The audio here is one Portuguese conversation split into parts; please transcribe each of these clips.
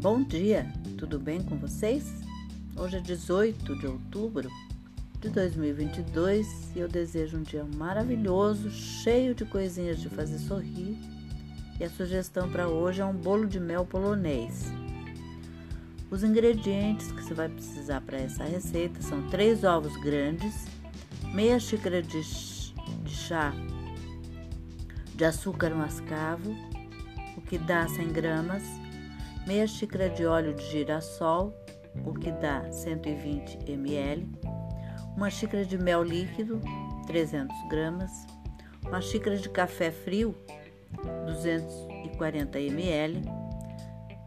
Bom dia, tudo bem com vocês? Hoje é 18 de outubro de 2022 e eu desejo um dia maravilhoso, cheio de coisinhas de fazer sorrir. E a sugestão para hoje é um bolo de mel polonês. Os ingredientes que você vai precisar para essa receita são três ovos grandes, meia xícara de, de chá de açúcar mascavo, o que dá 100 gramas, meia xícara de óleo de girassol, o que dá 120 ml, uma xícara de mel líquido, 300 gramas, uma xícara de café frio, 240 ml,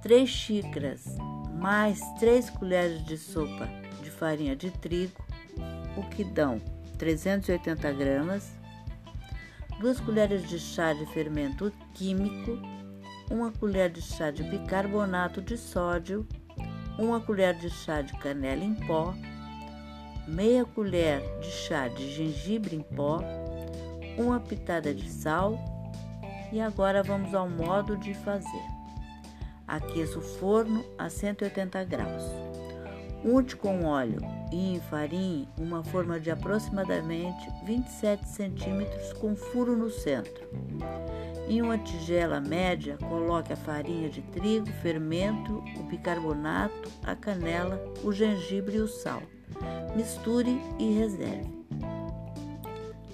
3 xícaras mais 3 colheres de sopa de farinha de trigo, o que dão 380 gramas, 2 colheres de chá de fermento químico, uma colher de chá de bicarbonato de sódio, uma colher de chá de canela em pó, meia colher de chá de gengibre em pó, uma pitada de sal e agora vamos ao modo de fazer. Aqueça o forno a 180 graus. Unte com óleo e enfarinhe uma forma de aproximadamente 27 centímetros com furo no centro. Em uma tigela média, coloque a farinha de trigo, fermento, o bicarbonato, a canela, o gengibre e o sal. Misture e reserve.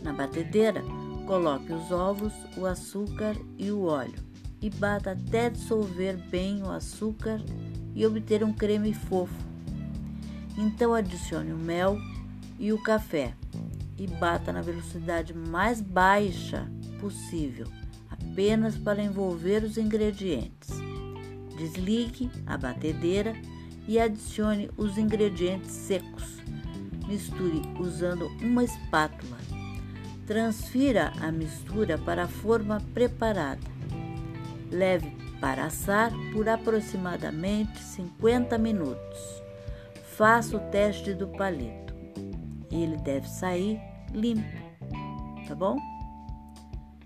Na batedeira, coloque os ovos, o açúcar e o óleo e bata até dissolver bem o açúcar e obter um creme fofo então adicione o mel e o café e bata na velocidade mais baixa possível, apenas para envolver os ingredientes. Desligue a batedeira e adicione os ingredientes secos. Misture usando uma espátula. Transfira a mistura para a forma preparada. Leve para assar por aproximadamente 50 minutos. Faça o teste do palito. Ele deve sair limpo, tá bom?